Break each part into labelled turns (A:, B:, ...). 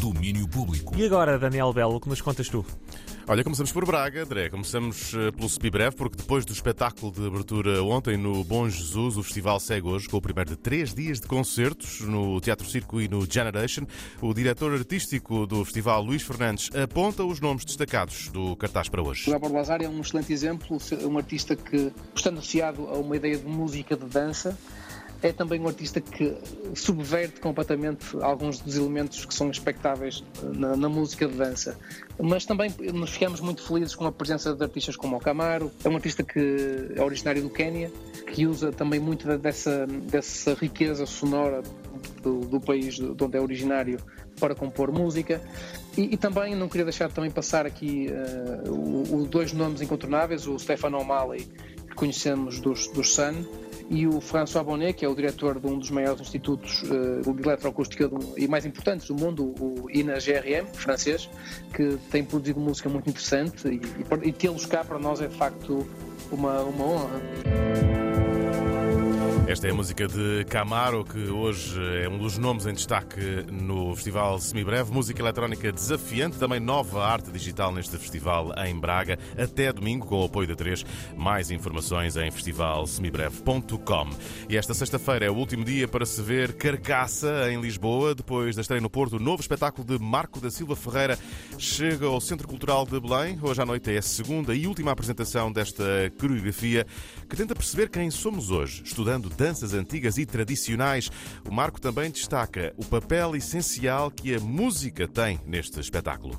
A: Domínio Público.
B: E agora, Daniel Belo, o que nos contas tu?
C: Olha, começamos por Braga, André. Começamos eh, pelo Speed Breve, porque depois do espetáculo de abertura ontem no Bom Jesus, o festival segue hoje com o primeiro de três dias de concertos no Teatro Circo e no Generation. O diretor artístico do festival, Luís Fernandes, aponta os nomes destacados do cartaz para hoje.
D: O Gabor Lazar é um excelente exemplo, um artista que, estando associado a uma ideia de música de dança, é também um artista que subverte completamente alguns dos elementos que são expectáveis na, na, música de dança. Mas também nos ficamos muito felizes com a presença de artistas como o Camaro. É um artista que é originário do Quênia, que usa também muito dessa, dessa riqueza sonora do, do país de onde é originário para compor música. E, e, também não queria deixar de também passar aqui uh, dois nomes incontornáveis, o Stefano O'Malley, que conhecemos dos, dos Sun, e o François Bonnet, que é o diretor de um dos maiores institutos uh, de eletroacústica e mais importantes do mundo, o INA-GRM, francês, que tem produzido música muito interessante e, e, e tê-los cá para nós é de facto uma, uma honra.
C: Esta é a música de Camaro, que hoje é um dos nomes em destaque no Festival Semibreve. Música eletrónica desafiante, também nova arte digital neste festival em Braga, até domingo, com o apoio da 3. Mais informações em festivalsemibreve.com. E esta sexta-feira é o último dia para se ver Carcaça, em Lisboa. Depois da estreia no Porto, o novo espetáculo de Marco da Silva Ferreira chega ao Centro Cultural de Belém. Hoje à noite é a segunda e última apresentação desta coreografia que tenta perceber quem somos hoje, estudando danças antigas e tradicionais. O Marco também destaca o papel essencial que a música tem neste espetáculo.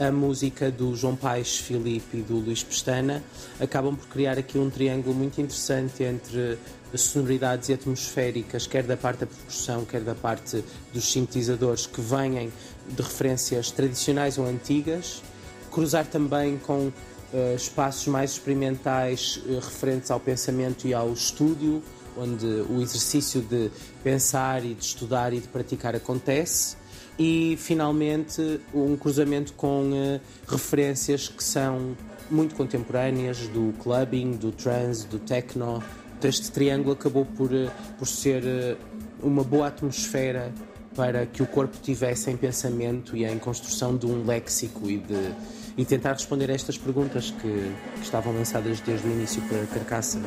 E: A música do João Paes Filipe e do Luís Pestana acabam por criar aqui um triângulo muito interessante entre sonoridades atmosféricas, quer da parte da percussão, quer da parte dos sintetizadores, que vêm de referências tradicionais ou antigas, cruzar também com uh, espaços mais experimentais uh, referentes ao pensamento e ao estúdio, onde o exercício de pensar e de estudar e de praticar acontece. E finalmente um cruzamento com uh, referências que são muito contemporâneas do clubbing, do trance, do techno. Este triângulo acabou por, uh, por ser uh, uma boa atmosfera para que o corpo tivesse em pensamento e em construção de um léxico e de e tentar responder a estas perguntas que, que estavam lançadas desde o início para Carcaça.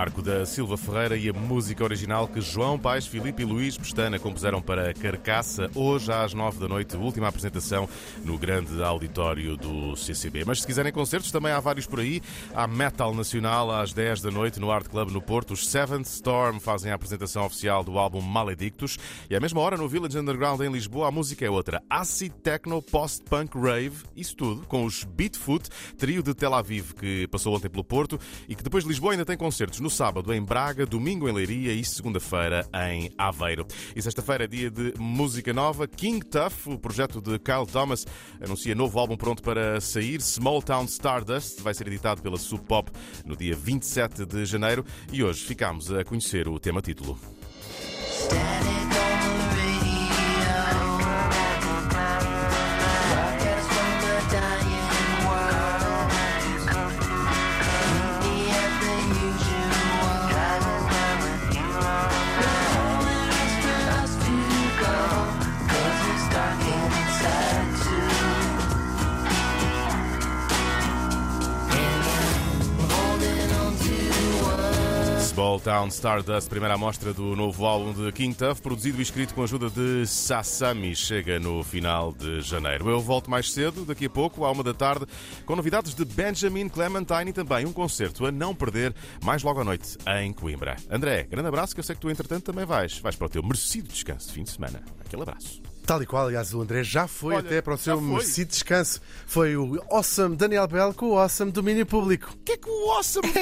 C: Marco da Silva Ferreira e a música original que João Paes, Filipe e Luís Pestana compuseram para Carcaça, hoje às nove da noite, última apresentação no grande auditório do CCB. Mas se quiserem concertos, também há vários por aí. Há Metal Nacional às dez da noite no Art Club no Porto. Os Seventh Storm fazem a apresentação oficial do álbum Maledictus. E à mesma hora, no Village Underground em Lisboa, a música é outra. Acid Techno Post-Punk Rave, isso tudo, com os Beatfoot, trio de Tel Aviv que passou ontem pelo Porto e que depois de Lisboa ainda tem concertos no sábado em Braga, domingo em Leiria e segunda-feira em Aveiro. E sexta-feira é dia de música nova. King Tough, o projeto de Kyle Thomas, anuncia novo álbum pronto para sair. Small Town Stardust vai ser editado pela Sub Pop no dia 27 de janeiro. E hoje ficamos a conhecer o tema título. Small Town Stardust, primeira amostra do novo álbum de King Tuff, produzido e escrito com a ajuda de Sassami, chega no final de janeiro. Eu volto mais cedo, daqui a pouco, à uma da tarde, com novidades de Benjamin Clementine e também um concerto a não perder, mais logo à noite, em Coimbra. André, grande abraço, que eu sei que tu, entretanto, também vais. Vais para o teu merecido descanso de fim de semana. Aquele abraço.
F: Tal e qual, aliás, o André já foi
C: Olha,
F: até para o seu merecido descanso. Foi o Awesome Daniel Bell com o Awesome Domínio Público.
C: O que é que o Awesome está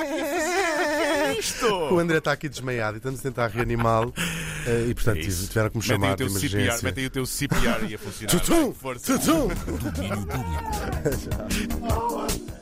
C: aqui a fazer? O que é isto?
F: O André está aqui desmaiado e estamos a tentar reanimá-lo. eh, E portanto
C: É
F: tiveram que me chamar
C: o
F: de
C: CPR,
F: emergência.
C: mete aí o teu CPR e a funcionar.
F: Tutum! Tutum!
A: Domínio Público.